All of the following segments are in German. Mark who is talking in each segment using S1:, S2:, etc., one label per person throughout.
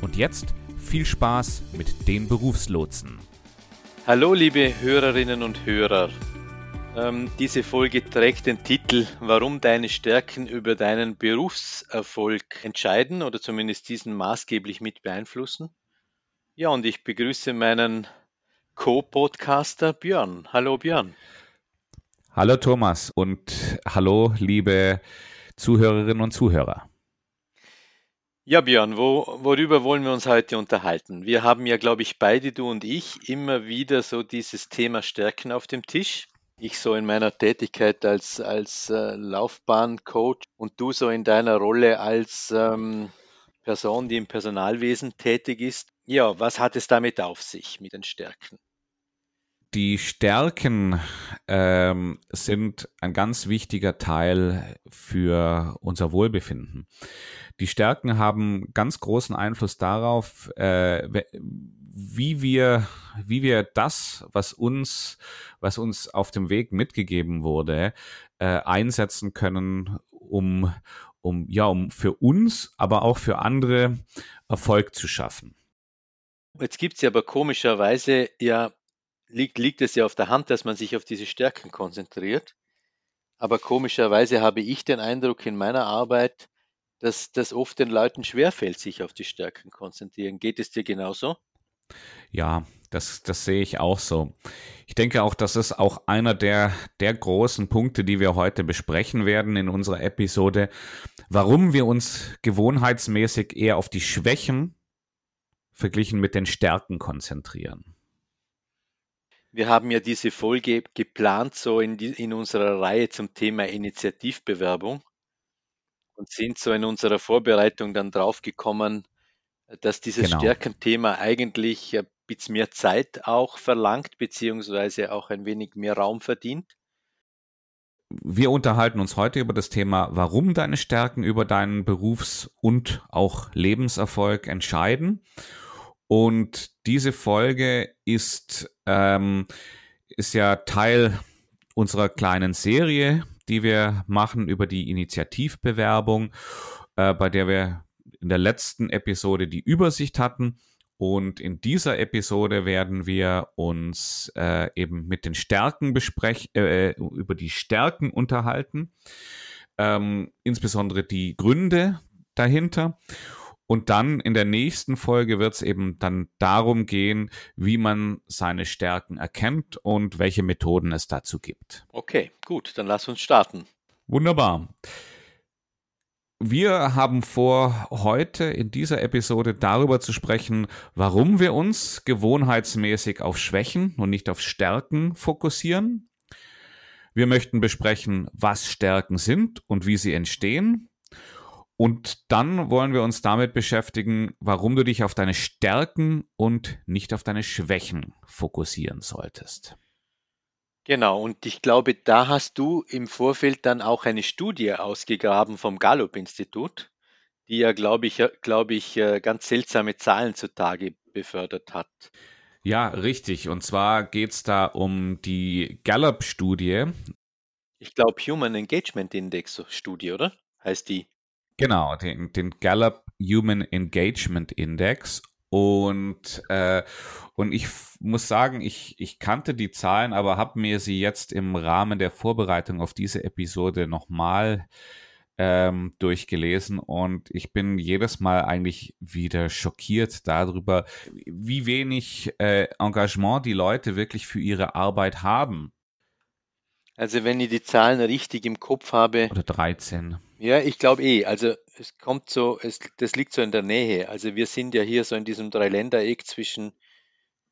S1: Und jetzt viel Spaß mit den Berufslotsen.
S2: Hallo liebe Hörerinnen und Hörer. Ähm, diese Folge trägt den Titel Warum deine Stärken über deinen Berufserfolg entscheiden oder zumindest diesen maßgeblich mit beeinflussen. Ja, und ich begrüße meinen Co-Podcaster Björn. Hallo Björn.
S1: Hallo Thomas und hallo liebe Zuhörerinnen und Zuhörer.
S2: Ja, Björn, wo, worüber wollen wir uns heute unterhalten? Wir haben ja, glaube ich, beide, du und ich, immer wieder so dieses Thema Stärken auf dem Tisch. Ich so in meiner Tätigkeit als, als äh, Laufbahncoach und du so in deiner Rolle als ähm, Person, die im Personalwesen tätig ist. Ja, was hat es damit auf sich mit den Stärken?
S1: Die Stärken ähm, sind ein ganz wichtiger Teil für unser Wohlbefinden. Die Stärken haben ganz großen Einfluss darauf, äh, wie wir, wie wir das, was uns, was uns auf dem Weg mitgegeben wurde, äh, einsetzen können, um, um, ja, um für uns, aber auch für andere Erfolg zu schaffen.
S2: Jetzt gibt es ja aber komischerweise ja liegt, liegt es ja auf der Hand, dass man sich auf diese Stärken konzentriert. Aber komischerweise habe ich den Eindruck in meiner Arbeit, dass das oft den Leuten schwerfällt, sich auf die Stärken konzentrieren. Geht es dir genauso?
S1: Ja, das, das sehe ich auch so. Ich denke auch, das ist auch einer der, der großen Punkte, die wir heute besprechen werden in unserer Episode, warum wir uns gewohnheitsmäßig eher auf die Schwächen verglichen mit den Stärken konzentrieren.
S2: Wir haben ja diese Folge geplant, so in, die, in unserer Reihe zum Thema Initiativbewerbung und sind so in unserer Vorbereitung dann draufgekommen, dass dieses genau. Stärkenthema eigentlich ein bisschen mehr Zeit auch verlangt, beziehungsweise auch ein wenig mehr Raum verdient.
S1: Wir unterhalten uns heute über das Thema, warum deine Stärken über deinen Berufs- und auch Lebenserfolg entscheiden. Und diese Folge ist, ähm, ist ja Teil unserer kleinen Serie, die wir machen über die Initiativbewerbung, äh, bei der wir in der letzten Episode die Übersicht hatten. Und in dieser Episode werden wir uns äh, eben mit den Stärken besprechen, äh, über die Stärken unterhalten, ähm, insbesondere die Gründe dahinter. Und dann in der nächsten Folge wird es eben dann darum gehen, wie man seine Stärken erkennt und welche Methoden es dazu gibt.
S2: Okay, gut, dann lass uns starten.
S1: Wunderbar. Wir haben vor, heute in dieser Episode darüber zu sprechen, warum wir uns gewohnheitsmäßig auf Schwächen und nicht auf Stärken fokussieren. Wir möchten besprechen, was Stärken sind und wie sie entstehen. Und dann wollen wir uns damit beschäftigen, warum du dich auf deine Stärken und nicht auf deine Schwächen fokussieren solltest.
S2: Genau, und ich glaube, da hast du im Vorfeld dann auch eine Studie ausgegraben vom Gallup-Institut, die ja, glaube ich, glaube ich, äh, ganz seltsame Zahlen zutage befördert hat.
S1: Ja, richtig. Und zwar geht es da um die Gallup-Studie.
S2: Ich glaube, Human Engagement Index Studie, oder? Heißt die?
S1: Genau, den, den Gallup Human Engagement Index. Und, äh, und ich muss sagen, ich, ich kannte die Zahlen, aber habe mir sie jetzt im Rahmen der Vorbereitung auf diese Episode nochmal ähm, durchgelesen und ich bin jedes Mal eigentlich wieder schockiert darüber, wie wenig äh, Engagement die Leute wirklich für ihre Arbeit haben.
S2: Also wenn ich die Zahlen richtig im Kopf habe.
S1: Oder 13.
S2: Ja, ich glaube eh. Also es kommt so, es, das liegt so in der Nähe. Also wir sind ja hier so in diesem Dreiländereck zwischen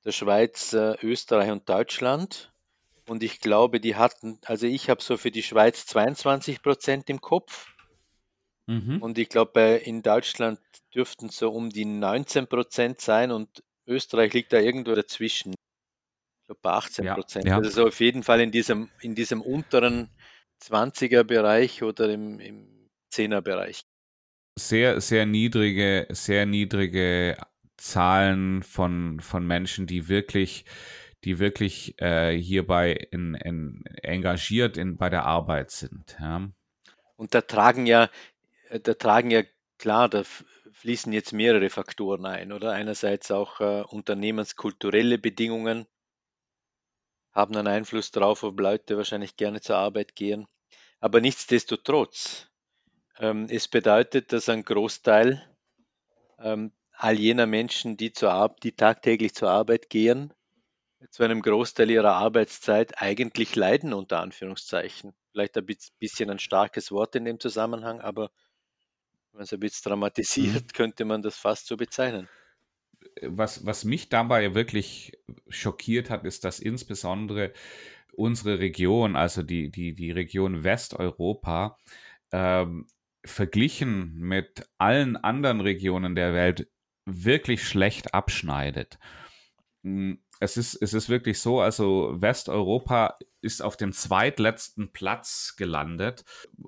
S2: der Schweiz, äh, Österreich und Deutschland. Und ich glaube, die hatten, also ich habe so für die Schweiz 22 Prozent im Kopf Mhm. Und ich glaube, in Deutschland dürften es so um die 19 Prozent sein und Österreich liegt da irgendwo dazwischen. Ich glaube bei 18 Prozent. Ja, ja. Also auf jeden Fall in diesem, in diesem unteren 20er Bereich oder im, im 10er Bereich.
S1: Sehr, sehr niedrige, sehr niedrige Zahlen von, von Menschen, die wirklich, die wirklich äh, hierbei in, in, engagiert in, bei der Arbeit sind. Ja.
S2: Und da tragen ja, da tragen ja klar, da fließen jetzt mehrere Faktoren ein, oder? Einerseits auch äh, unternehmenskulturelle Bedingungen haben einen Einfluss darauf, ob Leute wahrscheinlich gerne zur Arbeit gehen. Aber nichtsdestotrotz, es bedeutet, dass ein Großteil ähm, all jener Menschen, die, zur die tagtäglich zur Arbeit gehen, zu einem Großteil ihrer Arbeitszeit eigentlich leiden, unter Anführungszeichen. Vielleicht ein bisschen ein starkes Wort in dem Zusammenhang, aber wenn man es ein bisschen dramatisiert, mhm. könnte man das fast so bezeichnen.
S1: Was, was mich dabei wirklich schockiert hat, ist, dass insbesondere unsere Region, also die, die, die Region Westeuropa, ähm, verglichen mit allen anderen Regionen der Welt wirklich schlecht abschneidet. Hm, es ist, es ist wirklich so, also Westeuropa ist auf dem zweitletzten Platz gelandet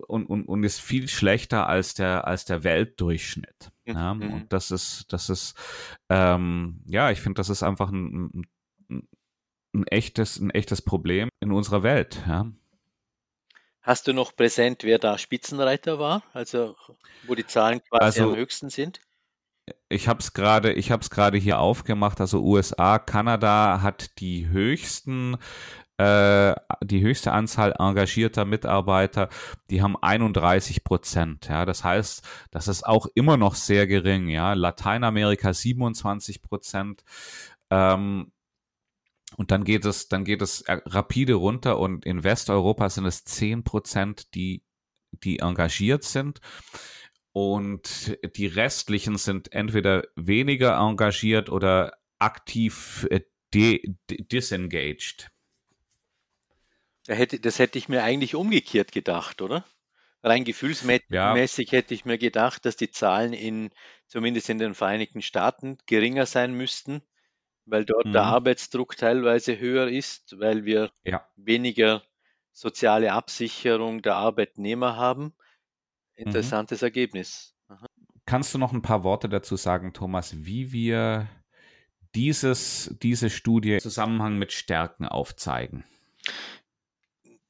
S1: und, und, und ist viel schlechter als der, als der Weltdurchschnitt. Mhm. Ja, mhm. und das ist, das ist, ähm, ja, ich finde, das ist einfach ein, ein, ein, echtes, ein echtes Problem in unserer Welt. Ja.
S2: Hast du noch präsent, wer da Spitzenreiter war? Also, wo die Zahlen quasi also, am höchsten sind?
S1: ich habe es gerade, ich habe es gerade hier aufgemacht. Also USA, Kanada hat die höchsten, äh, die höchste Anzahl engagierter Mitarbeiter. Die haben 31 Prozent. Ja, das heißt, das ist auch immer noch sehr gering. Ja, Lateinamerika 27 Prozent. Ähm, und dann geht es, dann geht es äh, rapide runter und in Westeuropa sind es 10 Prozent, die, die engagiert sind und die restlichen sind entweder weniger engagiert oder aktiv äh, de disengaged.
S2: Da hätte, das hätte ich mir eigentlich umgekehrt gedacht, oder? Rein gefühlsmäßig ja. hätte ich mir gedacht, dass die Zahlen in, zumindest in den Vereinigten Staaten, geringer sein müssten, weil dort mhm. der Arbeitsdruck teilweise höher ist, weil wir ja. weniger soziale Absicherung der Arbeitnehmer haben. Mhm. Interessantes mhm. Ergebnis.
S1: Aha. Kannst du noch ein paar Worte dazu sagen, Thomas, wie wir dieses, diese Studie im Zusammenhang mit Stärken aufzeigen?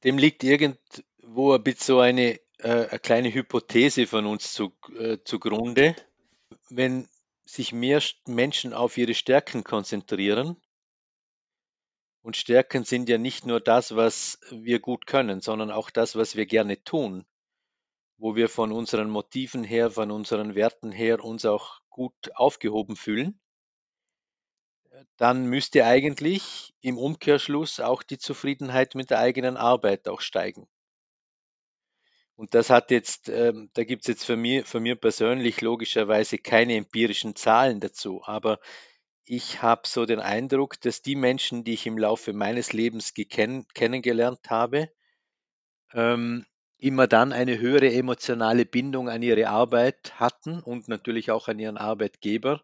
S2: Dem liegt irgendwo ein bisschen so eine, äh, eine kleine Hypothese von uns zu, äh, zugrunde. Wenn sich mehr Menschen auf ihre Stärken konzentrieren, und Stärken sind ja nicht nur das, was wir gut können, sondern auch das, was wir gerne tun wo wir von unseren Motiven her, von unseren Werten her uns auch gut aufgehoben fühlen, dann müsste eigentlich im Umkehrschluss auch die Zufriedenheit mit der eigenen Arbeit auch steigen. Und das hat jetzt, ähm, da gibt es jetzt für mir, für mir persönlich logischerweise keine empirischen Zahlen dazu, aber ich habe so den Eindruck, dass die Menschen, die ich im Laufe meines Lebens kennengelernt habe, ähm, immer dann eine höhere emotionale Bindung an ihre Arbeit hatten und natürlich auch an ihren Arbeitgeber,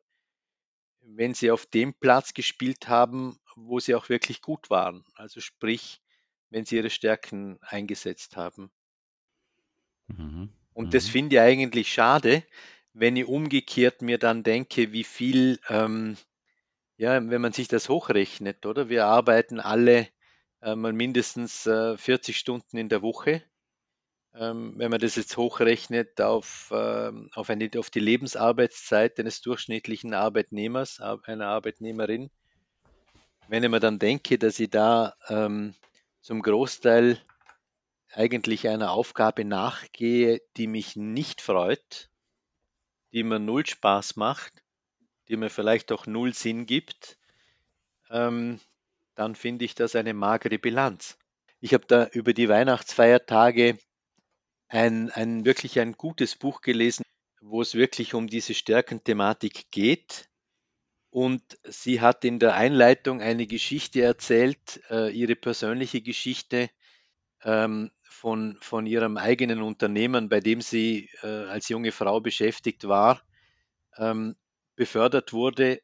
S2: wenn sie auf dem Platz gespielt haben, wo sie auch wirklich gut waren. Also sprich, wenn sie ihre Stärken eingesetzt haben. Mhm. Und das mhm. finde ich eigentlich schade, wenn ich umgekehrt mir dann denke, wie viel, ähm, ja, wenn man sich das hochrechnet, oder? Wir arbeiten alle äh, mal mindestens äh, 40 Stunden in der Woche ähm, wenn man das jetzt hochrechnet auf, ähm, auf, eine, auf die Lebensarbeitszeit eines durchschnittlichen Arbeitnehmers, einer Arbeitnehmerin, wenn ich mir dann denke, dass ich da ähm, zum Großteil eigentlich einer Aufgabe nachgehe, die mich nicht freut, die mir null Spaß macht, die mir vielleicht auch null Sinn gibt, ähm, dann finde ich das eine magere Bilanz. Ich habe da über die Weihnachtsfeiertage ein, ein wirklich ein gutes Buch gelesen, wo es wirklich um diese Stärkenthematik geht. Und sie hat in der Einleitung eine Geschichte erzählt, äh, ihre persönliche Geschichte ähm, von, von ihrem eigenen Unternehmen, bei dem sie äh, als junge Frau beschäftigt war, ähm, befördert wurde,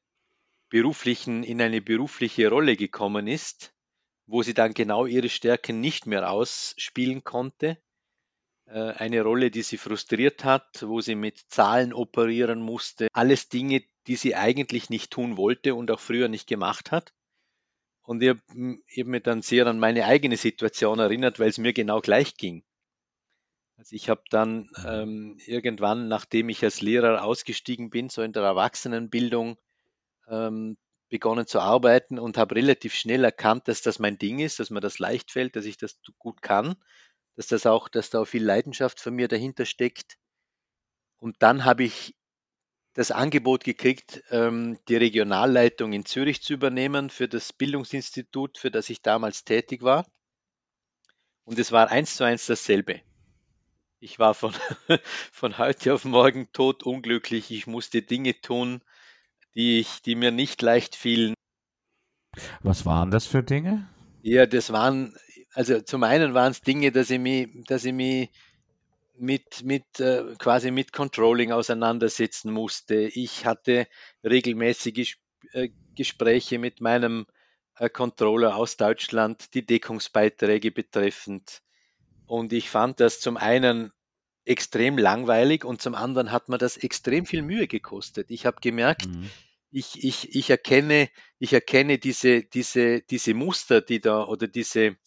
S2: beruflichen, in eine berufliche Rolle gekommen ist, wo sie dann genau ihre Stärken nicht mehr ausspielen konnte. Äh, eine Rolle, die sie frustriert hat, wo sie mit Zahlen operieren musste. Alles Dinge, die sie eigentlich nicht tun wollte und auch früher nicht gemacht hat. Und ich habe hab mich dann sehr an meine eigene Situation erinnert, weil es mir genau gleich ging. Also ich habe dann mhm. ähm, irgendwann, nachdem ich als Lehrer ausgestiegen bin, so in der Erwachsenenbildung, ähm, begonnen zu arbeiten und habe relativ schnell erkannt, dass das mein Ding ist, dass mir das leicht fällt, dass ich das gut kann, dass das auch, dass da auch viel Leidenschaft von mir dahinter steckt. Und dann habe ich das Angebot gekriegt, ähm, die Regionalleitung in Zürich zu übernehmen für das Bildungsinstitut, für das ich damals tätig war. Und es war eins zu eins dasselbe. Ich war von, von heute auf morgen tot unglücklich. Ich musste Dinge tun, die, ich, die mir nicht leicht fielen.
S1: Was waren das für Dinge?
S2: Ja, das waren, also zum einen waren es Dinge, dass ich mich, dass ich mich mit, mit äh, quasi mit Controlling auseinandersetzen musste. Ich hatte regelmäßige äh, Gespräche mit meinem äh, Controller aus Deutschland, die Deckungsbeiträge betreffend. Und ich fand das zum einen extrem langweilig und zum anderen hat mir das extrem viel Mühe gekostet. Ich habe gemerkt, mhm. ich, ich, ich erkenne, ich erkenne diese, diese, diese Muster, die da oder diese,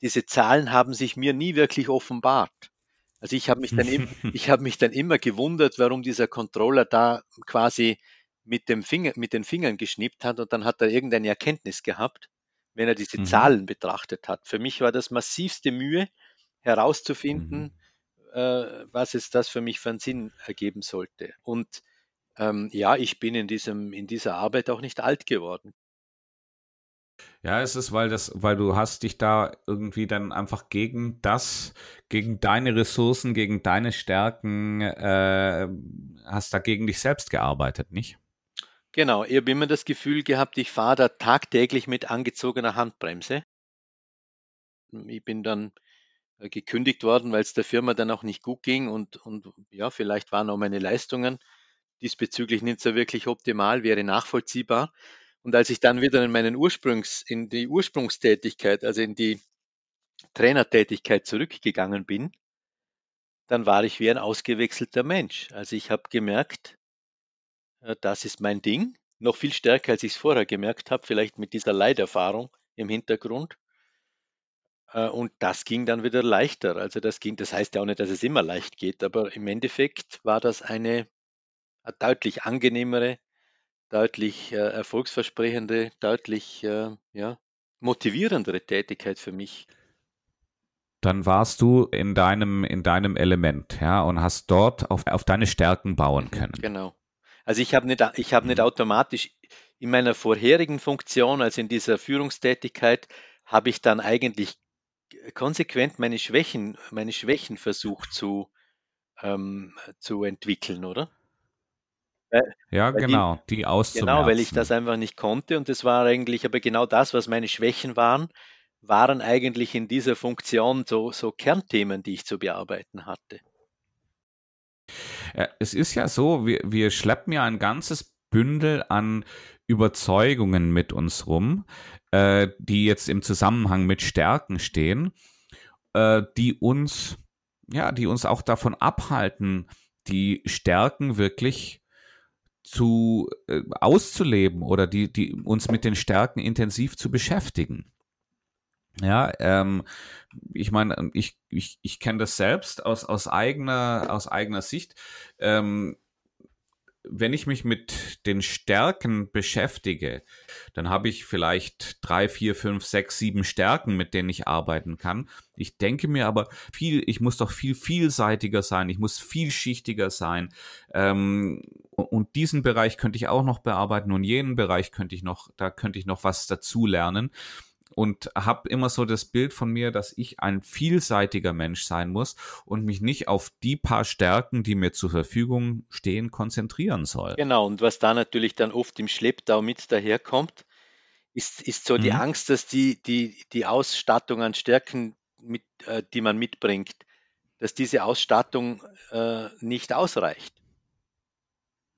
S2: diese Zahlen haben sich mir nie wirklich offenbart. Also ich habe mich, dann ich hab mich dann immer gewundert, warum dieser Controller da quasi mit, dem Finger, mit den Fingern geschnippt hat und dann hat er irgendeine Erkenntnis gehabt, wenn er diese mhm. Zahlen betrachtet hat. Für mich war das massivste Mühe herauszufinden, mhm. äh, was es das für mich für einen Sinn ergeben sollte. Und ähm, ja, ich bin in, diesem, in dieser Arbeit auch nicht alt geworden.
S1: Ja, es ist, weil das, weil du hast dich da irgendwie dann einfach gegen das, gegen deine Ressourcen, gegen deine Stärken, äh, hast da gegen dich selbst gearbeitet, nicht?
S2: Genau, ich habe immer das Gefühl gehabt, ich fahre da tagtäglich mit angezogener Handbremse. Ich bin dann äh, gekündigt worden, weil es der Firma dann auch nicht gut ging und, und ja, vielleicht waren auch meine Leistungen diesbezüglich nicht so wirklich optimal, wäre nachvollziehbar. Und als ich dann wieder in meinen Ursprungs, in die Ursprungstätigkeit, also in die Trainertätigkeit zurückgegangen bin, dann war ich wie ein ausgewechselter Mensch. Also ich habe gemerkt, äh, das ist mein Ding, noch viel stärker, als ich es vorher gemerkt habe, vielleicht mit dieser Leiderfahrung im Hintergrund. Äh, und das ging dann wieder leichter. Also das ging, das heißt ja auch nicht, dass es immer leicht geht, aber im Endeffekt war das eine deutlich angenehmere deutlich äh, erfolgsversprechende, deutlich äh, ja, motivierendere Tätigkeit für mich.
S1: Dann warst du in deinem, in deinem Element, ja, und hast dort auf, auf deine Stärken bauen mhm, können.
S2: Genau. Also ich habe nicht, ich habe nicht mhm. automatisch in meiner vorherigen Funktion, also in dieser Führungstätigkeit, habe ich dann eigentlich konsequent meine Schwächen, meine Schwächen versucht zu, ähm, zu entwickeln, oder?
S1: Ja, genau, die, die auszumerzen.
S2: Genau, weil ich das einfach nicht konnte und das war eigentlich aber genau das, was meine Schwächen waren, waren eigentlich in dieser Funktion so, so Kernthemen, die ich zu bearbeiten hatte.
S1: Ja, es ist ja so, wir, wir schleppen ja ein ganzes Bündel an Überzeugungen mit uns rum, äh, die jetzt im Zusammenhang mit Stärken stehen, äh, die uns, ja, die uns auch davon abhalten, die Stärken wirklich zu äh, auszuleben oder die, die uns mit den Stärken intensiv zu beschäftigen. Ja, ähm, ich meine, ich, ich, ich kenne das selbst aus, aus, eigener, aus eigener Sicht. Ähm, wenn ich mich mit den Stärken beschäftige, dann habe ich vielleicht drei, vier, fünf, sechs, sieben Stärken, mit denen ich arbeiten kann. Ich denke mir aber viel, ich muss doch viel vielseitiger sein, ich muss vielschichtiger sein. Ähm, und diesen Bereich könnte ich auch noch bearbeiten und jenen Bereich könnte ich noch, da könnte ich noch was dazu lernen und habe immer so das Bild von mir, dass ich ein vielseitiger Mensch sein muss und mich nicht auf die paar Stärken, die mir zur Verfügung stehen, konzentrieren soll.
S2: Genau, und was da natürlich dann oft im Schlepptau mit daherkommt, ist, ist so mhm. die Angst, dass die, die, die Ausstattung an Stärken mit, äh, die man mitbringt, dass diese Ausstattung äh, nicht ausreicht.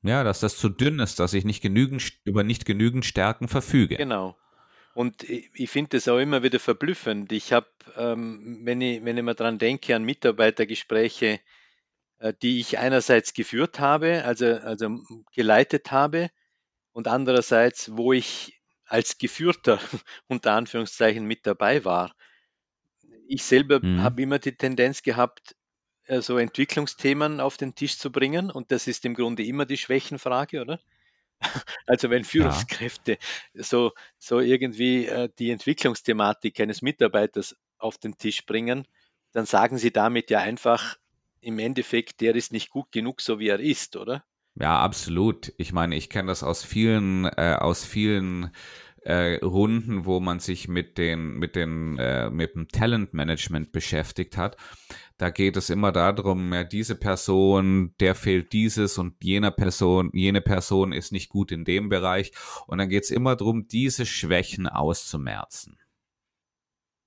S1: Ja, dass das zu dünn ist, dass ich nicht genügend über nicht genügend Stärken verfüge.
S2: Genau. Und ich, finde das auch immer wieder verblüffend. Ich habe, ähm, wenn, ich, wenn ich mal dran denke, an Mitarbeitergespräche, äh, die ich einerseits geführt habe, also, also geleitet habe, und andererseits, wo ich als Geführter unter Anführungszeichen mit dabei war. Ich selber mhm. habe immer die Tendenz gehabt, äh, so Entwicklungsthemen auf den Tisch zu bringen und das ist im Grunde immer die Schwächenfrage, oder? Also wenn Führungskräfte ja. so, so irgendwie äh, die Entwicklungsthematik eines Mitarbeiters auf den Tisch bringen, dann sagen sie damit ja einfach im Endeffekt, der ist nicht gut genug, so wie er ist, oder?
S1: Ja, absolut. Ich meine, ich kenne das aus vielen, äh, aus vielen äh, Runden, wo man sich mit den, mit den, äh, mit dem Talentmanagement beschäftigt hat. Da geht es immer darum, ja, diese Person, der fehlt dieses und jener Person, jene Person ist nicht gut in dem Bereich. Und dann geht es immer darum, diese Schwächen auszumerzen.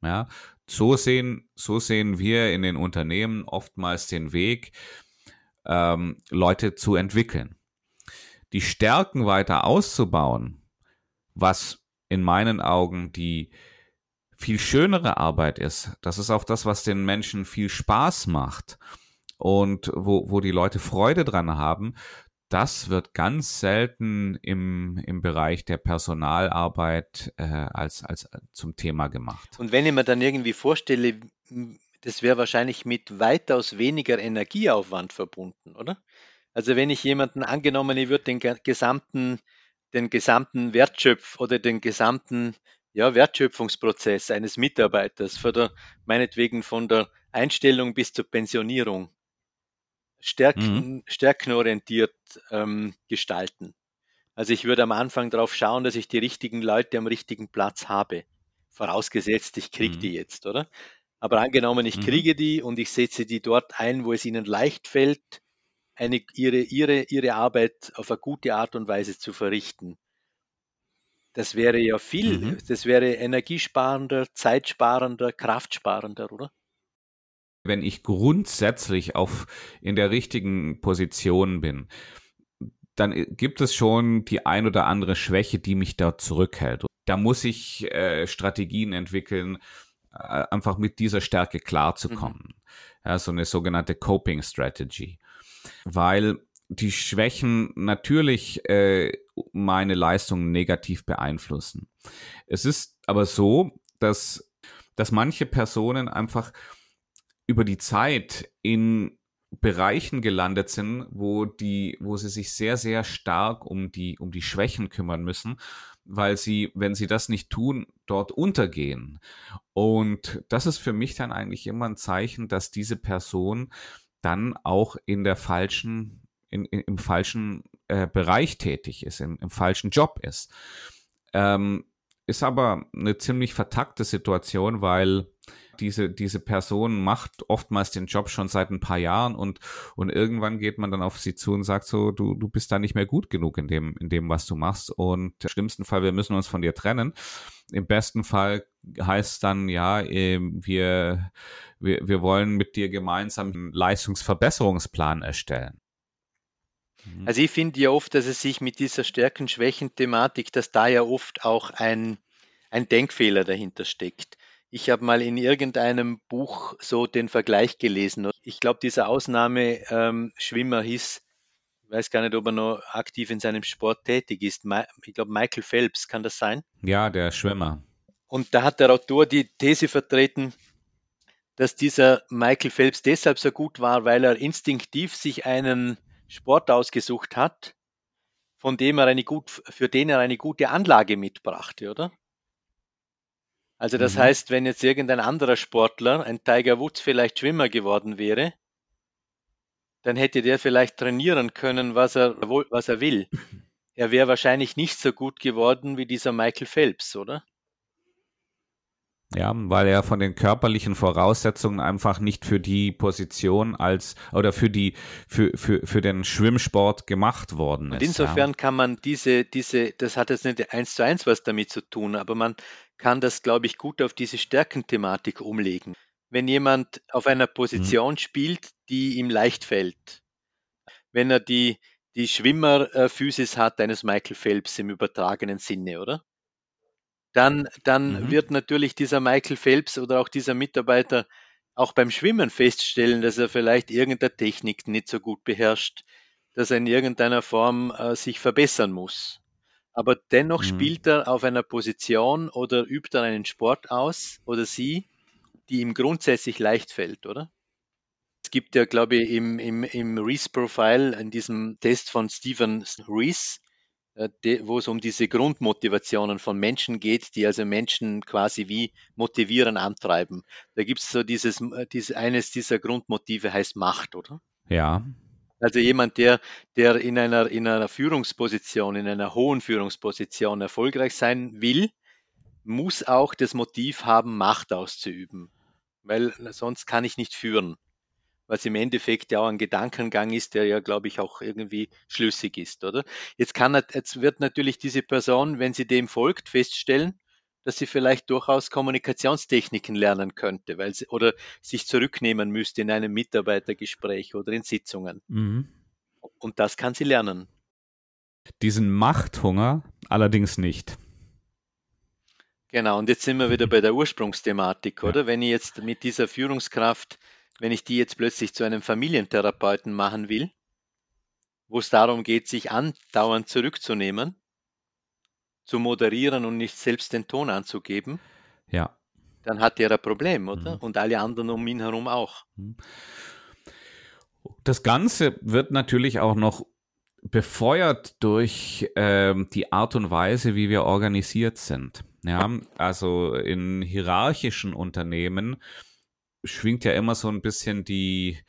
S1: Ja, so sehen, so sehen wir in den Unternehmen oftmals den Weg, ähm, Leute zu entwickeln. Die Stärken weiter auszubauen, was in meinen Augen die viel schönere Arbeit ist. Das ist auch das, was den Menschen viel Spaß macht und wo, wo die Leute Freude dran haben. Das wird ganz selten im, im Bereich der Personalarbeit äh, als, als zum Thema gemacht.
S2: Und wenn ich mir dann irgendwie vorstelle, das wäre wahrscheinlich mit weitaus weniger Energieaufwand verbunden, oder? Also wenn ich jemanden angenommen, ich würde den gesamten den gesamten Wertschöpf oder den gesamten ja, Wertschöpfungsprozess eines Mitarbeiters, von der, meinetwegen von der Einstellung bis zur Pensionierung, stärken, mhm. stärkenorientiert ähm, gestalten. Also ich würde am Anfang darauf schauen, dass ich die richtigen Leute am richtigen Platz habe. Vorausgesetzt, ich kriege mhm. die jetzt, oder? Aber angenommen, ich mhm. kriege die und ich setze die dort ein, wo es ihnen leicht fällt, eine, ihre, ihre, ihre Arbeit auf eine gute Art und Weise zu verrichten. Das wäre ja viel, mhm. das wäre energiesparender, zeitsparender, kraftsparender, oder?
S1: Wenn ich grundsätzlich auf in der richtigen Position bin, dann gibt es schon die ein oder andere Schwäche, die mich da zurückhält. Da muss ich äh, Strategien entwickeln, äh, einfach mit dieser Stärke klarzukommen. Mhm. Ja, so eine sogenannte Coping Strategy weil die Schwächen natürlich äh, meine Leistungen negativ beeinflussen. Es ist aber so, dass, dass manche Personen einfach über die Zeit in Bereichen gelandet sind, wo die, wo sie sich sehr, sehr stark um die, um die Schwächen kümmern müssen, weil sie, wenn sie das nicht tun, dort untergehen. Und das ist für mich dann eigentlich immer ein Zeichen, dass diese Person dann auch in der falschen, in, in, im falschen äh, Bereich tätig ist, im, im falschen Job ist. Ähm, ist aber eine ziemlich vertackte Situation, weil diese, diese Person macht oftmals den Job schon seit ein paar Jahren und, und irgendwann geht man dann auf sie zu und sagt so, du, du bist da nicht mehr gut genug in dem, in dem, was du machst. Und im schlimmsten Fall, wir müssen uns von dir trennen. Im besten Fall heißt dann, ja, ähm, wir, wir, wir wollen mit dir gemeinsam einen Leistungsverbesserungsplan erstellen.
S2: Mhm. Also ich finde ja oft, dass es sich mit dieser Stärken-Schwächen-Thematik, dass da ja oft auch ein, ein Denkfehler dahinter steckt. Ich habe mal in irgendeinem Buch so den Vergleich gelesen. Ich glaube, dieser Ausnahmeschwimmer ähm, hieß, ich weiß gar nicht, ob er noch aktiv in seinem Sport tätig ist. Ich glaube, Michael Phelps, kann das sein?
S1: Ja, der Schwimmer.
S2: Und da hat der Autor die These vertreten, dass dieser Michael Phelps deshalb so gut war, weil er instinktiv sich einen Sport ausgesucht hat, von dem er eine gut, für den er eine gute Anlage mitbrachte, oder? Also das mhm. heißt, wenn jetzt irgendein anderer Sportler, ein Tiger Woods vielleicht Schwimmer geworden wäre, dann hätte der vielleicht trainieren können, was er, was er will. Er wäre wahrscheinlich nicht so gut geworden wie dieser Michael Phelps, oder?
S1: Ja, weil er von den körperlichen Voraussetzungen einfach nicht für die Position als oder für die für, für, für den Schwimmsport gemacht worden ist.
S2: Und insofern ja. kann man diese, diese, das hat jetzt nicht eins zu eins was damit zu tun, aber man kann das, glaube ich, gut auf diese Stärkenthematik umlegen. wenn jemand auf einer
S1: Mhm.
S2: Position spielt, die ihm leicht fällt. Wenn er die, die Schwimmerphysis hat eines Michael Phelps im übertragenen Sinne, oder? Dann, dann
S1: Mhm.
S2: wird natürlich dieser Michael Phelps oder auch dieser Mitarbeiter auch beim Schwimmen feststellen, dass er vielleicht irgendeine Technik nicht so gut beherrscht, dass er in irgendeiner Form äh, sich verbessern muss. Aber dennoch
S1: Mhm.
S2: spielt er auf einer Position oder übt er einen Sport aus oder sie, die ihm grundsätzlich leicht fällt, oder? Es gibt ja, glaube ich, im, im, im Reese-Profile, in diesem Test von Stephen Reese, äh, wo es um diese Grundmotivationen von Menschen geht, die also Menschen quasi wie motivieren, antreiben. Da gibt es so dieses, äh, dieses, eines dieser Grundmotive heißt Macht, oder?
S1: Ja.
S2: Also jemand, der, der in einer, in einer Führungsposition, in einer hohen Führungsposition erfolgreich sein will, muss auch das Motiv haben, Macht auszuüben. Weil sonst kann ich nicht führen. Was im Endeffekt ja auch ein Gedankengang ist, der ja, glaube ich, auch irgendwie schlüssig ist, oder? Jetzt kann, jetzt wird natürlich diese Person, wenn sie dem folgt, feststellen, dass sie vielleicht durchaus Kommunikationstechniken lernen könnte, weil sie oder sich zurücknehmen müsste in einem Mitarbeitergespräch oder in Sitzungen.
S1: Mhm.
S2: Und das kann sie lernen.
S1: Diesen Machthunger allerdings nicht.
S2: Genau, und jetzt sind wir wieder bei der Ursprungsthematik,
S1: Ja.
S2: oder? Wenn ich jetzt mit dieser Führungskraft, wenn ich die jetzt plötzlich zu einem Familientherapeuten machen will, wo es darum geht, sich andauernd zurückzunehmen, zu moderieren und nicht selbst den Ton anzugeben,
S1: Ja.
S2: dann hat er ein Problem, oder?
S1: Mhm.
S2: Und alle anderen um ihn herum auch.
S1: Das Ganze wird natürlich auch noch befeuert durch ähm, die Art und Weise, wie wir organisiert sind. Ja, also in hierarchischen Unternehmen schwingt ja immer so ein bisschen die,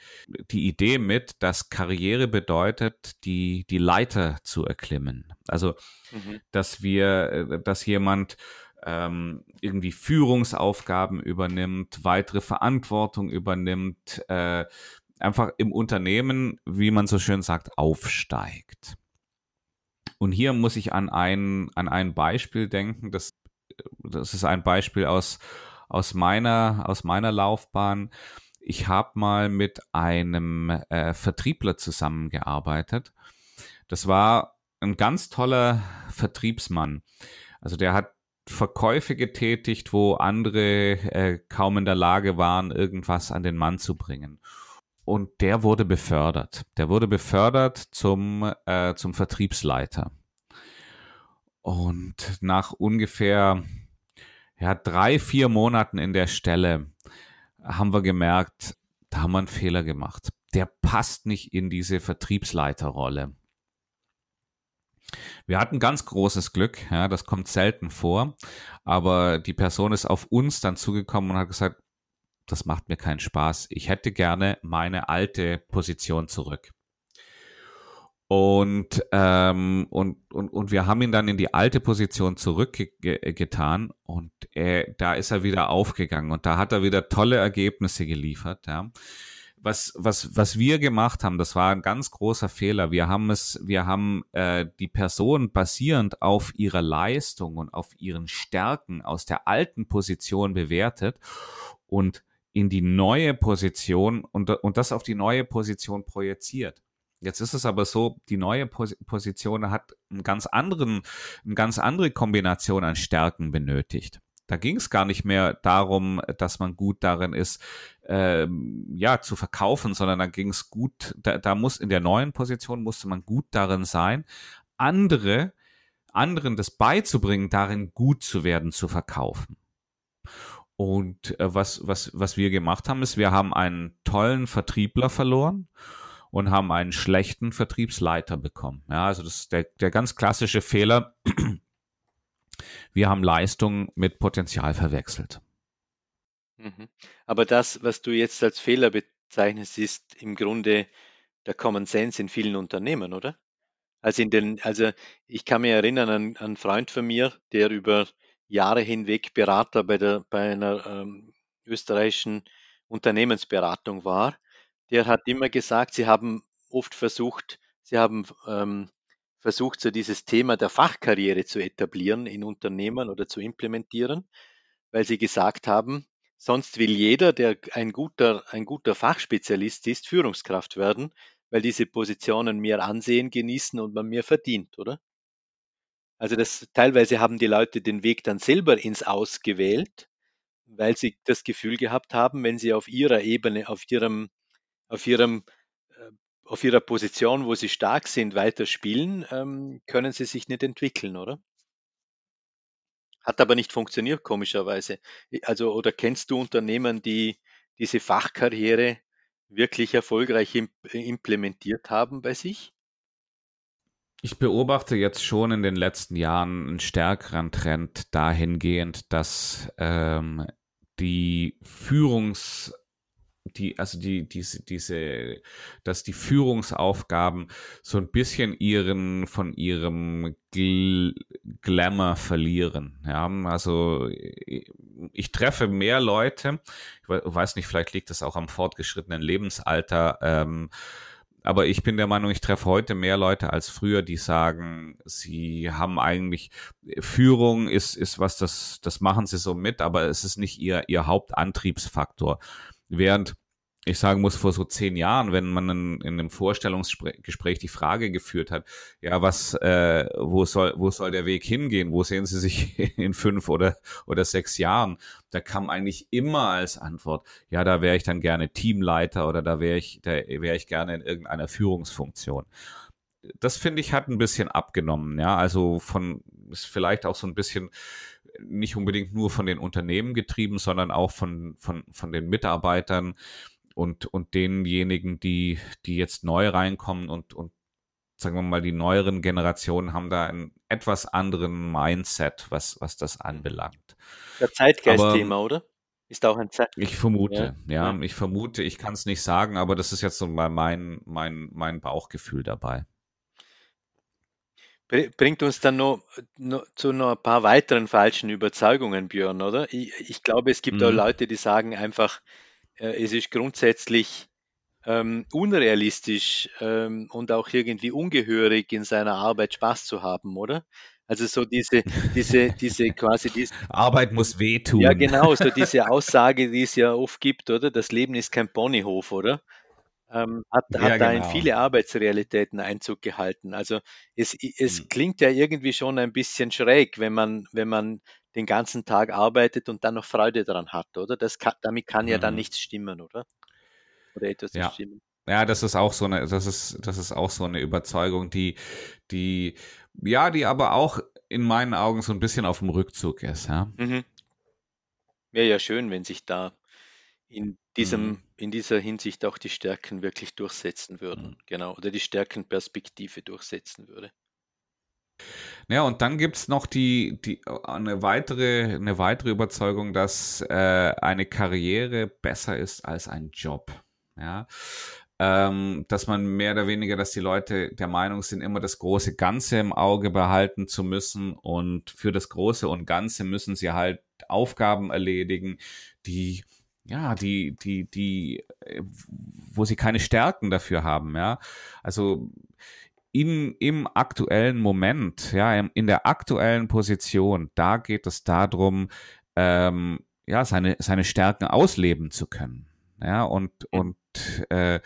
S1: die Idee mit, dass Karriere bedeutet, die, die Leiter zu erklimmen. Also,
S2: Mhm.
S1: dass wir, äh, dass jemand ähm, irgendwie Führungsaufgaben übernimmt, weitere Verantwortung übernimmt, äh, einfach im Unternehmen, wie man so schön sagt, aufsteigt. Und hier muss ich an ein, an ein Beispiel denken, das, das ist ein Beispiel aus, aus, meiner, aus meiner Laufbahn. Ich habe mal mit einem äh, Vertriebler zusammengearbeitet. Das war ein ganz toller Vertriebsmann. Also der hat Verkäufe getätigt, wo andere äh, kaum in der Lage waren, irgendwas an den Mann zu bringen. Und der wurde befördert. Der wurde befördert zum, äh, zum Vertriebsleiter. Und nach ungefähr ja, drei, vier Monaten in der Stelle haben wir gemerkt, da haben wir einen Fehler gemacht. Der passt nicht in diese Vertriebsleiterrolle. Wir hatten ganz großes Glück, ja, das kommt selten vor, aber die Person ist auf uns dann zugekommen und hat gesagt, das macht mir keinen Spaß. Ich hätte gerne meine alte Position zurück. Und, ähm, und, und, und wir haben ihn dann in die alte Position zurückgetan und er, da ist er wieder aufgegangen und da hat er wieder tolle Ergebnisse geliefert. Ja. Was, was, was wir gemacht haben, das war ein ganz großer Fehler. Wir haben es, wir haben äh, die Person basierend auf ihrer Leistung und auf ihren Stärken aus der alten Position bewertet und in die neue Position und, und das auf die neue Position projiziert. Jetzt ist es aber so, die neue Pos Position hat einen ganz anderen, eine ganz andere Kombination an Stärken benötigt. Da ging es gar nicht mehr darum, dass man gut darin ist, ähm, ja, zu verkaufen, sondern da ging es gut, da, da muss in der neuen Position musste man gut darin sein, andere, anderen das beizubringen, darin gut zu werden, zu verkaufen. Und äh, was, was, was wir gemacht haben, ist, wir haben einen tollen Vertriebler verloren und haben einen schlechten Vertriebsleiter bekommen. Ja, also das ist der, der ganz klassische Fehler. Wir haben Leistung mit Potenzial verwechselt.
S2: Mhm. Aber das, was du jetzt als Fehler bezeichnest, ist im Grunde der Common Sense in vielen Unternehmen, oder? Also in den, also ich kann mich erinnern an, einen Freund von mir, der über Jahre hinweg Berater bei der bei einer ähm, österreichischen Unternehmensberatung war. Der hat immer gesagt, sie haben oft versucht, sie haben ähm, versucht, so dieses Thema der Fachkarriere zu etablieren in Unternehmen oder zu implementieren, weil sie gesagt haben, sonst will jeder, der ein guter, ein guter Fachspezialist ist, Führungskraft werden, weil diese Positionen mehr Ansehen genießen und man mehr verdient, oder? Also das teilweise haben die Leute den Weg dann selber ins Aus gewählt, weil sie das Gefühl gehabt haben, wenn sie auf ihrer Ebene, auf ihrem, auf ihrem, äh, auf ihrer Position, wo sie stark sind, weiter spielen, ähm, können sie sich nicht entwickeln, oder? Hat aber nicht funktioniert, komischerweise. Also, oder kennst du Unternehmen, die diese Fachkarriere wirklich erfolgreich implementiert haben bei sich?
S1: Ich beobachte jetzt schon in den letzten Jahren einen stärkeren Trend dahingehend, dass ähm, die Führungs die, also die, diese, diese, dass die Führungsaufgaben so ein bisschen ihren, von ihrem Gl Glamour verlieren. Ja, also ich treffe mehr Leute, ich weiß nicht, vielleicht liegt das auch am fortgeschrittenen Lebensalter, ähm, aber ich bin der Meinung, ich treffe heute mehr Leute als früher, die sagen, sie haben eigentlich Führung ist ist was das das machen sie so mit, aber es ist nicht ihr ihr Hauptantriebsfaktor. Während ich sagen muss, vor so zehn Jahren, wenn man in, in einem Vorstellungsgespräch die Frage geführt hat, ja, was, äh, wo soll, wo soll der Weg hingehen? Wo sehen Sie sich in fünf oder, oder sechs Jahren? Da kam eigentlich immer als Antwort, ja, da wäre ich dann gerne Teamleiter oder da wäre ich, da wäre ich gerne in irgendeiner Führungsfunktion. Das finde ich hat ein bisschen abgenommen, ja, also von, ist vielleicht auch so ein bisschen, nicht unbedingt nur von den Unternehmen getrieben, sondern auch von, von, von den Mitarbeitern und, und denjenigen, die, die jetzt neu reinkommen und, und sagen wir mal, die neueren Generationen haben da einen etwas anderen Mindset, was, was das anbelangt.
S2: Der Zeitgeist-Thema, oder? Ist auch ein
S1: Zeit. Ich vermute, ja, ja ich vermute, ich kann es nicht sagen, aber das ist jetzt so mal mein, mein, mein Bauchgefühl dabei.
S2: Bringt uns dann noch, noch zu noch ein paar weiteren falschen Überzeugungen, Björn, oder? Ich, ich glaube, es gibt mhm. auch Leute, die sagen einfach, äh, es ist grundsätzlich ähm, unrealistisch ähm, und auch irgendwie ungehörig in seiner Arbeit Spaß zu haben, oder? Also so diese, diese, diese quasi diese
S1: Arbeit muss wehtun.
S2: Ja, genau, so diese Aussage, die es ja oft gibt, oder? Das Leben ist kein Ponyhof, oder? Ähm, hat, ja, hat da in genau. viele Arbeitsrealitäten Einzug gehalten. Also es, es mhm. klingt ja irgendwie schon ein bisschen schräg, wenn man, wenn man den ganzen Tag arbeitet und dann noch Freude daran hat, oder? Das kann, damit kann mhm. ja dann mhm. nichts stimmen, oder?
S1: Oder etwas ja. stimmen. Ja, das ist auch so eine, das ist, das ist auch so eine Überzeugung, die, die, ja, die aber auch in meinen Augen so ein bisschen auf dem Rückzug ist, ja. Mhm.
S2: Wäre ja schön, wenn sich da in diesem, mhm. in dieser Hinsicht auch die Stärken wirklich durchsetzen würden. Mhm. Genau. Oder die Stärkenperspektive durchsetzen würde.
S1: Ja, und dann gibt es noch die, die, eine, weitere, eine weitere Überzeugung, dass äh, eine Karriere besser ist als ein Job. Ja. Ähm, dass man mehr oder weniger, dass die Leute der Meinung sind, immer das große Ganze im Auge behalten zu müssen und für das Große und Ganze müssen sie halt Aufgaben erledigen, die ja, die, die, die, äh, wo sie keine Stärken dafür haben, ja. Also in, im aktuellen Moment, ja, in der aktuellen Position, da geht es darum, ähm, ja, seine, seine Stärken ausleben zu können. Ja, und, und, äh,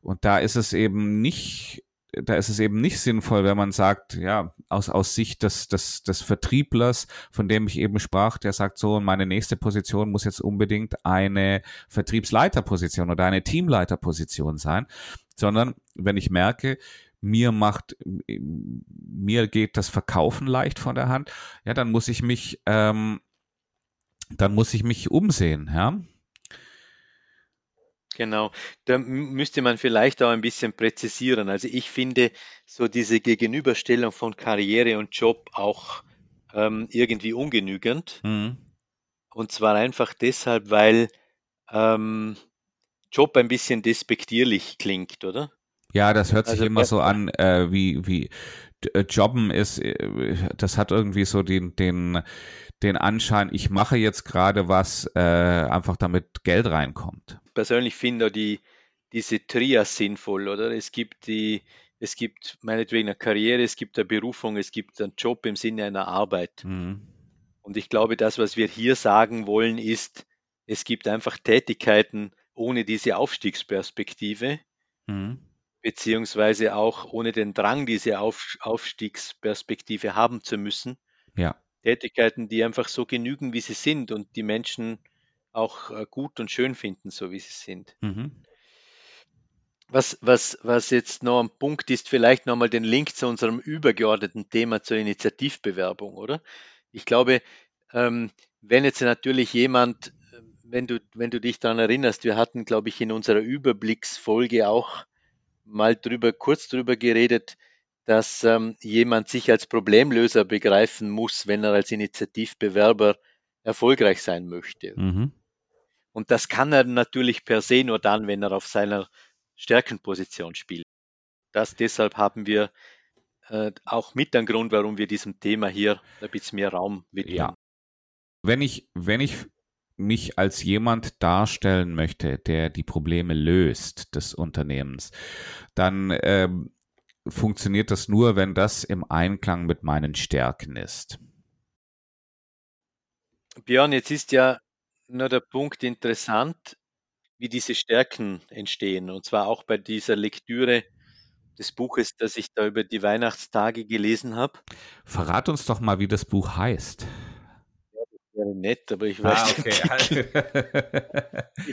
S1: und da ist es eben nicht da ist es eben nicht sinnvoll, wenn man sagt, ja, aus, aus Sicht des, des, des Vertrieblers, von dem ich eben sprach, der sagt so, meine nächste Position muss jetzt unbedingt eine Vertriebsleiterposition oder eine Teamleiterposition sein, sondern wenn ich merke, mir macht, mir geht das Verkaufen leicht von der Hand, ja, dann muss ich mich, ähm, dann muss ich mich umsehen, ja.
S2: Genau, da müsste man vielleicht auch ein bisschen präzisieren. Also ich finde so diese Gegenüberstellung von Karriere und Job auch ähm, irgendwie ungenügend. Mhm. Und zwar einfach deshalb, weil ähm, Job ein bisschen despektierlich klingt, oder?
S1: Ja, das hört sich also, immer so an, äh, wie, wie äh, Jobben ist, äh, das hat irgendwie so den, den, den Anschein, ich mache jetzt gerade was, äh, einfach damit Geld reinkommt
S2: persönlich finde die, diese Trias sinnvoll, oder? Es gibt die, es gibt meinetwegen eine Karriere, es gibt eine Berufung, es gibt einen Job im Sinne einer Arbeit. Mhm. Und ich glaube, das, was wir hier sagen wollen, ist, es gibt einfach Tätigkeiten ohne diese Aufstiegsperspektive, mhm. beziehungsweise auch ohne den Drang, diese Auf Aufstiegsperspektive haben zu müssen.
S1: Ja.
S2: Tätigkeiten, die einfach so genügen, wie sie sind und die Menschen auch äh, gut und schön finden, so wie sie sind. Mhm. Was, was, was jetzt noch ein Punkt ist, vielleicht nochmal den Link zu unserem übergeordneten Thema zur Initiativbewerbung, oder? Ich glaube, ähm, wenn jetzt natürlich jemand, wenn du, wenn du dich daran erinnerst, wir hatten, glaube ich, in unserer Überblicksfolge auch mal drüber, kurz drüber geredet, dass ähm, jemand sich als Problemlöser begreifen muss, wenn er als Initiativbewerber erfolgreich sein möchte. Mhm. Und das kann er natürlich per se nur dann, wenn er auf seiner Stärkenposition spielt. Das deshalb haben wir äh, auch mit ein Grund, warum wir diesem Thema hier ein bisschen mehr Raum widmen.
S1: Ja. Wenn ich, wenn ich mich als jemand darstellen möchte, der die Probleme löst des Unternehmens, dann ähm, funktioniert das nur, wenn das im Einklang mit meinen Stärken ist.
S2: Björn, jetzt ist ja nur der Punkt interessant, wie diese Stärken entstehen. Und zwar auch bei dieser Lektüre des Buches, das ich da über die Weihnachtstage gelesen habe.
S1: Verrat uns doch mal, wie das Buch heißt.
S2: Ja, das wäre nett, aber ich weiß
S1: ah, okay.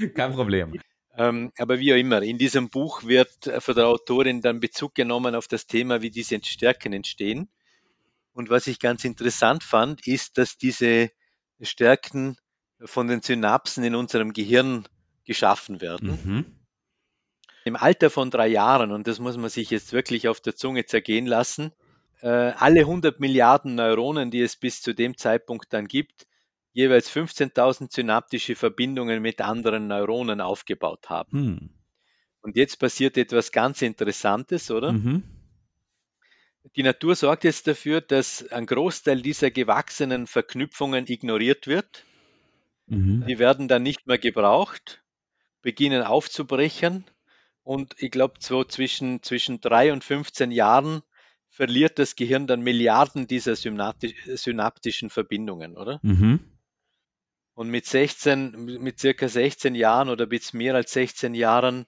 S1: Kein Problem.
S2: Ähm, aber wie auch immer, in diesem Buch wird von der Autorin dann Bezug genommen auf das Thema, wie diese Stärken entstehen. Und was ich ganz interessant fand, ist, dass diese Stärken von den Synapsen in unserem Gehirn geschaffen werden. Mhm. Im Alter von drei Jahren, und das muss man sich jetzt wirklich auf der Zunge zergehen lassen, äh, alle 100 Milliarden Neuronen, die es bis zu dem Zeitpunkt dann gibt, jeweils 15.000 synaptische Verbindungen mit anderen Neuronen aufgebaut haben. Hm. Und jetzt passiert etwas ganz Interessantes, oder? Mhm. Die Natur sorgt jetzt dafür, dass ein Großteil dieser gewachsenen Verknüpfungen ignoriert wird. Mhm. Die werden dann nicht mehr gebraucht, beginnen aufzubrechen und ich glaube, so zwischen, zwischen drei und 15 Jahren verliert das Gehirn dann Milliarden dieser synaptischen Verbindungen, oder? Mhm. Und mit 16, mit circa 16 Jahren oder bis mehr als 16 Jahren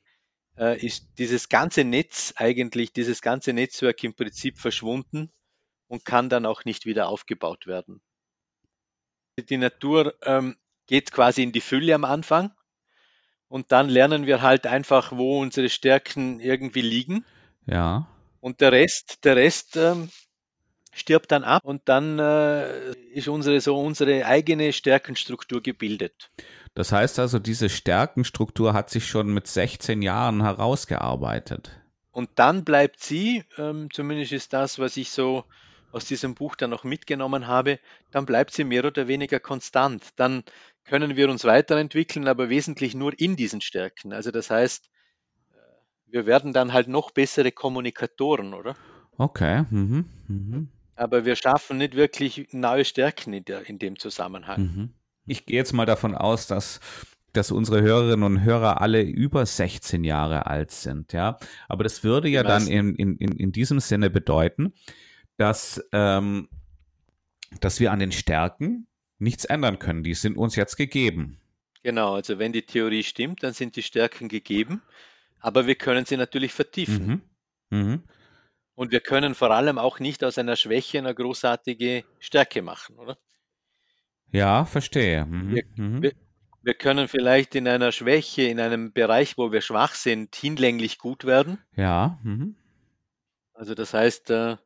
S2: äh, ist dieses ganze Netz eigentlich, dieses ganze Netzwerk im Prinzip verschwunden und kann dann auch nicht wieder aufgebaut werden. Die Natur ähm, geht quasi in die Fülle am Anfang und dann lernen wir halt einfach, wo unsere Stärken irgendwie liegen.
S1: Ja.
S2: Und der Rest, der Rest ähm, stirbt dann ab und dann äh, ist unsere, so unsere eigene Stärkenstruktur gebildet.
S1: Das heißt also, diese Stärkenstruktur hat sich schon mit 16 Jahren herausgearbeitet.
S2: Und dann bleibt sie, ähm, zumindest ist das, was ich so aus diesem Buch dann noch mitgenommen habe, dann bleibt sie mehr oder weniger konstant. Dann können wir uns weiterentwickeln, aber wesentlich nur in diesen Stärken. Also das heißt, äh, wir werden dann halt noch bessere Kommunikatoren, oder?
S1: Okay. Mhm. Mhm
S2: aber wir schaffen nicht wirklich neue Stärken in, der, in dem Zusammenhang. Mhm.
S1: Ich gehe jetzt mal davon aus, dass dass unsere Hörerinnen und Hörer alle über 16 Jahre alt sind, ja. Aber das würde ja dann in, in, in diesem Sinne bedeuten, dass, ähm, dass wir an den Stärken nichts ändern können. Die sind uns jetzt gegeben.
S2: Genau, also wenn die Theorie stimmt, dann sind die Stärken gegeben, aber wir können sie natürlich vertiefen. Mhm. Mhm. Und wir können vor allem auch nicht aus einer Schwäche eine großartige Stärke machen, oder?
S1: Ja, verstehe. Mhm.
S2: Wir, mhm. wir, wir, können vielleicht in einer Schwäche, in einem Bereich, wo wir schwach sind, hinlänglich gut werden.
S1: Ja. Mhm.
S2: Also das heißt, äh,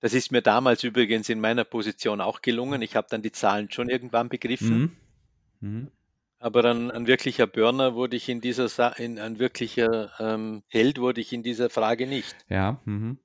S2: das ist mir damals übrigens in meiner Position auch gelungen. Ich habe dann die Zahlen schon irgendwann begriffen. Mhm. Mhm. Aber ein, ein, wirklicher Burner wurde ich in dieser, Sa in, ein wirklicher ähm, Held wurde ich in dieser Frage nicht.
S1: Ja. Mhm.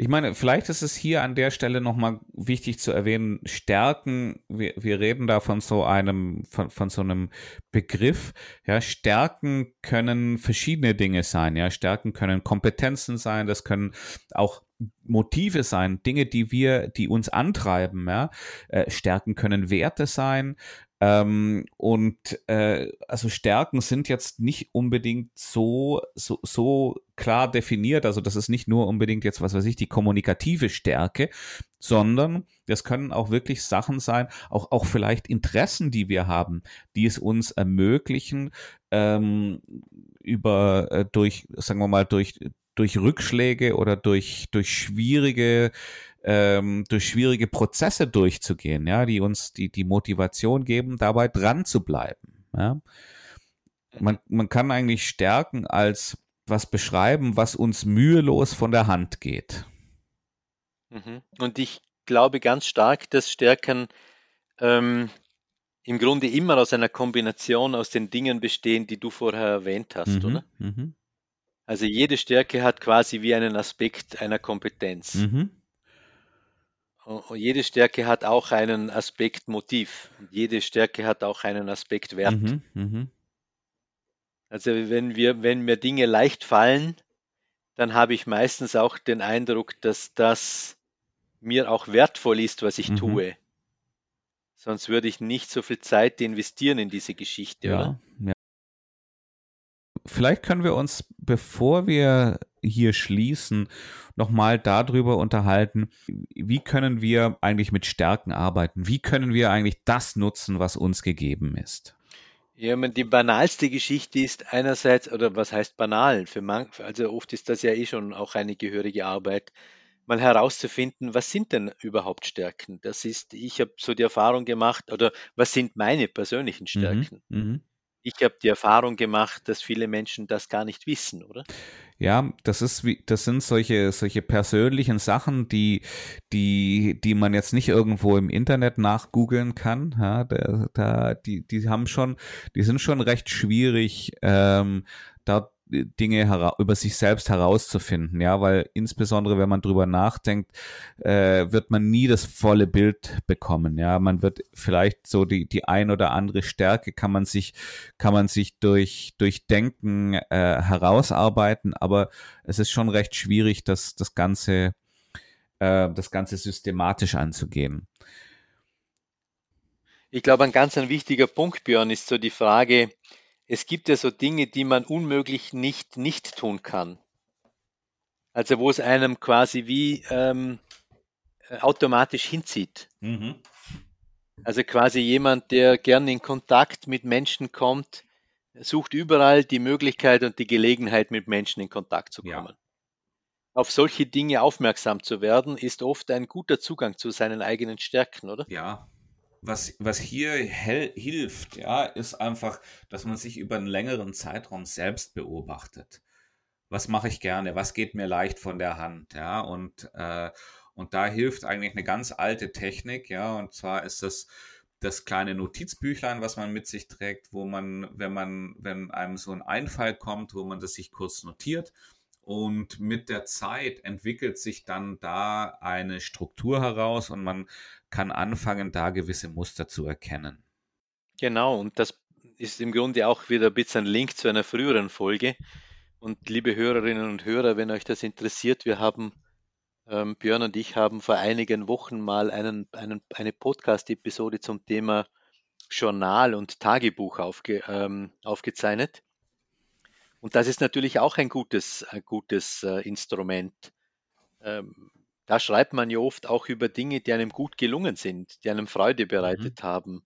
S1: Ich meine, vielleicht ist es hier an der Stelle nochmal wichtig zu erwähnen, Stärken, wir, wir reden da von so einem, von, von so einem Begriff. Ja, Stärken können verschiedene Dinge sein. Ja, Stärken können Kompetenzen sein, das können auch Motive sein, Dinge, die wir, die uns antreiben. Ja, äh, Stärken können Werte sein. Ähm, und äh, also Stärken sind jetzt nicht unbedingt so, so, so klar definiert. Also das ist nicht nur unbedingt jetzt, was weiß ich, die kommunikative Stärke, sondern das können auch wirklich Sachen sein, auch, auch vielleicht Interessen, die wir haben, die es uns ermöglichen, ähm, über äh, durch, sagen wir mal, durch, durch Rückschläge oder durch, durch schwierige ähm, durch schwierige Prozesse durchzugehen, ja, die uns die, die Motivation geben, dabei dran zu bleiben. Ja. Man, man kann eigentlich Stärken als was beschreiben, was uns mühelos von der Hand geht.
S2: Mhm. Und ich glaube ganz stark, dass Stärken ähm, im Grunde immer aus einer Kombination aus den Dingen bestehen, die du vorher erwähnt hast, mhm. oder? Mhm. Also jede Stärke hat quasi wie einen Aspekt einer Kompetenz. Mhm. Und jede Stärke hat auch einen Aspekt Motiv. Und jede Stärke hat auch einen Aspekt Wert. Mhm, mh. Also wenn wir, wenn mir Dinge leicht fallen, dann habe ich meistens auch den Eindruck, dass das mir auch wertvoll ist, was ich mhm. tue. Sonst würde ich nicht so viel Zeit investieren in diese Geschichte,
S1: ja,
S2: oder?
S1: Ja. Vielleicht können wir uns, bevor wir hier schließen, nochmal darüber unterhalten, wie können wir eigentlich mit Stärken arbeiten? Wie können wir eigentlich das nutzen, was uns gegeben ist?
S2: Ja, man, die banalste Geschichte ist einerseits, oder was heißt banal? Für man, also oft ist das ja eh schon auch eine gehörige Arbeit, mal herauszufinden, was sind denn überhaupt Stärken? Das ist, ich habe so die Erfahrung gemacht, oder was sind meine persönlichen mhm, Stärken? Mhm, ich habe die Erfahrung gemacht, dass viele Menschen das gar nicht wissen, oder?
S1: Ja, das ist wie, das sind solche, solche persönlichen Sachen, die, die, die man jetzt nicht irgendwo im Internet nachgoogeln kann. Ja, da, da, die, die haben schon, die sind schon recht schwierig, ähm, da Dinge über sich selbst herauszufinden, ja, weil insbesondere wenn man drüber nachdenkt, äh, wird man nie das volle Bild bekommen, ja, man wird vielleicht so die die ein oder andere Stärke kann man sich kann man sich durch durch Denken äh, herausarbeiten, aber es ist schon recht schwierig, das das ganze äh, das ganze systematisch anzugehen.
S2: Ich glaube, ein ganz ein wichtiger Punkt, Björn, ist so die Frage, es gibt ja so Dinge, die man unmöglich nicht nicht tun kann. Also wo es einem quasi wie ähm, äh, automatisch hinzieht. Mhm. Also quasi jemand, der gerne in Kontakt mit Menschen kommt, sucht überall die Möglichkeit und die Gelegenheit, mit Menschen in Kontakt zu kommen. Ja. Auf solche Dinge aufmerksam zu werden, ist oft ein guter Zugang zu seinen eigenen Stärken, oder?
S1: Ja, was, was hier hilft, ja, ist einfach, dass man sich über einen längeren Zeitraum selbst beobachtet. Was mache ich gerne? Was geht mir leicht von der Hand? Ja, und, äh, und da hilft eigentlich eine ganz alte Technik, ja, und zwar ist das das kleine Notizbüchlein, was man mit sich trägt, wo man, wenn man, wenn einem so ein Einfall kommt, wo man das sich kurz notiert und mit der Zeit entwickelt sich dann da eine Struktur heraus und man kann anfangen, da gewisse Muster zu erkennen.
S2: Genau, und das ist im Grunde auch wieder ein bisschen ein Link zu einer früheren Folge. Und liebe Hörerinnen und Hörer, wenn euch das interessiert, wir haben, ähm, Björn und ich haben vor einigen Wochen mal einen, einen, eine Podcast-Episode zum Thema Journal und Tagebuch aufge, ähm, aufgezeichnet. Und das ist natürlich auch ein gutes, ein gutes äh, Instrument. Ähm, da schreibt man ja oft auch über Dinge, die einem gut gelungen sind, die einem Freude mhm. bereitet mhm. haben.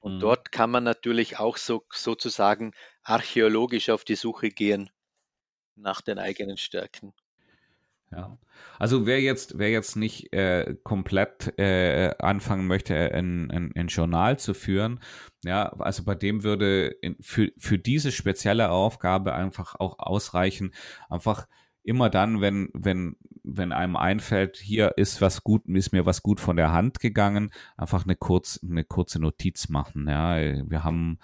S2: Und mhm. dort kann man natürlich auch so sozusagen archäologisch auf die Suche gehen nach den eigenen Stärken.
S1: Ja. Also wer jetzt, wer jetzt nicht äh, komplett äh, anfangen möchte, ein, ein, ein, Journal zu führen, ja, also bei dem würde in, für, für diese spezielle Aufgabe einfach auch ausreichen, einfach immer dann, wenn, wenn, wenn einem einfällt, hier ist was gut, ist mir was gut von der Hand gegangen, einfach eine, kurz, eine kurze Notiz machen. Ja, wir haben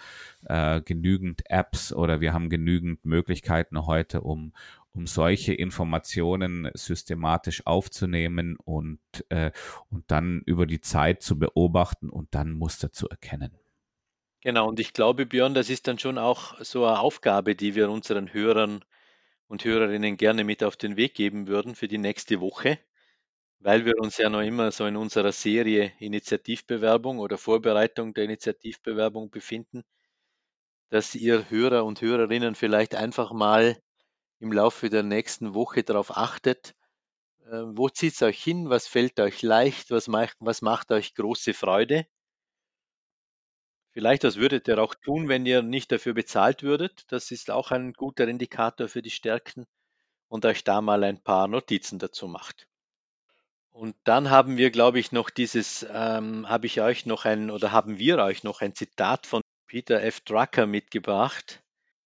S1: äh, genügend Apps oder wir haben genügend Möglichkeiten heute, um, um solche Informationen systematisch aufzunehmen und, äh, und dann über die Zeit zu beobachten und dann Muster zu erkennen.
S2: Genau, und ich glaube, Björn, das ist dann schon auch so eine Aufgabe, die wir unseren Hörern und Hörerinnen gerne mit auf den Weg geben würden für die nächste Woche, weil wir uns ja noch immer so in unserer Serie Initiativbewerbung oder Vorbereitung der Initiativbewerbung befinden, dass ihr Hörer und Hörerinnen vielleicht einfach mal im Laufe der nächsten Woche darauf achtet, äh, wo zieht es euch hin, was fällt euch leicht, was macht, was macht euch große Freude. Vielleicht, was würdet ihr auch tun, wenn ihr nicht dafür bezahlt würdet? Das ist auch ein guter Indikator für die Stärken und euch da mal ein paar Notizen dazu macht. Und dann haben wir, glaube ich, noch dieses, ähm, habe ich euch noch ein, oder haben wir euch noch ein Zitat von Peter F. Drucker mitgebracht,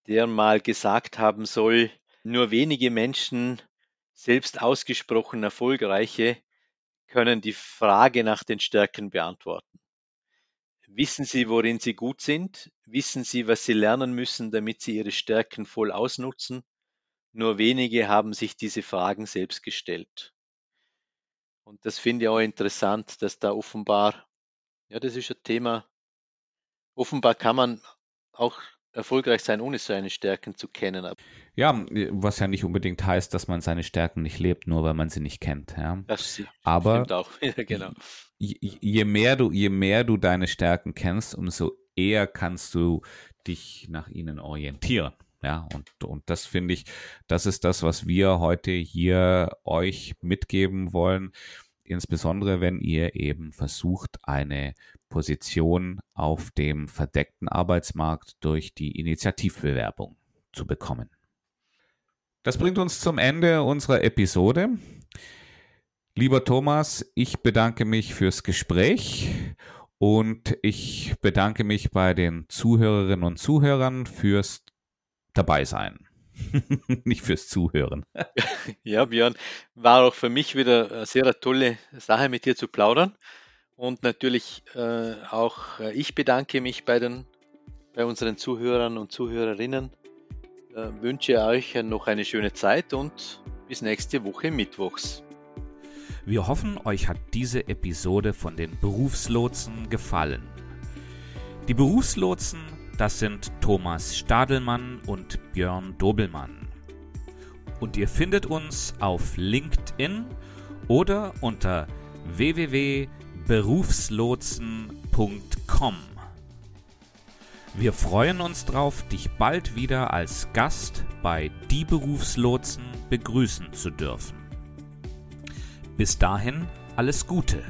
S2: der mal gesagt haben soll, nur wenige Menschen, selbst ausgesprochen erfolgreiche, können die Frage nach den Stärken beantworten. Wissen Sie, worin Sie gut sind? Wissen Sie, was Sie lernen müssen, damit Sie Ihre Stärken voll ausnutzen? Nur wenige haben sich diese Fragen selbst gestellt. Und das finde ich auch interessant, dass da offenbar, ja, das ist ein Thema, offenbar kann man auch erfolgreich sein, ohne seine Stärken zu kennen.
S1: Ja, was ja nicht unbedingt heißt, dass man seine Stärken nicht lebt, nur weil man sie nicht kennt. Ja.
S2: Das
S1: Aber
S2: stimmt auch. ja, genau.
S1: je, je, mehr du, je mehr du deine Stärken kennst, umso eher kannst du dich nach ihnen orientieren. Ja, und, und das finde ich, das ist das, was wir heute hier euch mitgeben wollen. Insbesondere, wenn ihr eben versucht, eine Position auf dem verdeckten Arbeitsmarkt durch die Initiativbewerbung zu bekommen. Das bringt uns zum Ende unserer Episode. Lieber Thomas, ich bedanke mich fürs Gespräch und ich bedanke mich bei den Zuhörerinnen und Zuhörern fürs dabei sein. Nicht fürs Zuhören.
S2: ja, Björn, war auch für mich wieder eine sehr tolle Sache, mit dir zu plaudern. Und natürlich äh, auch äh, ich bedanke mich bei, den, bei unseren Zuhörern und Zuhörerinnen. Äh, wünsche euch noch eine schöne Zeit und bis nächste Woche Mittwochs.
S1: Wir hoffen, euch hat diese Episode von den Berufslotsen gefallen. Die Berufslotsen das sind Thomas Stadelmann und Björn Dobelmann. Und ihr findet uns auf LinkedIn oder unter www.berufslotsen.com. Wir freuen uns darauf, dich bald wieder als Gast bei Die Berufslotsen begrüßen zu dürfen. Bis dahin alles Gute.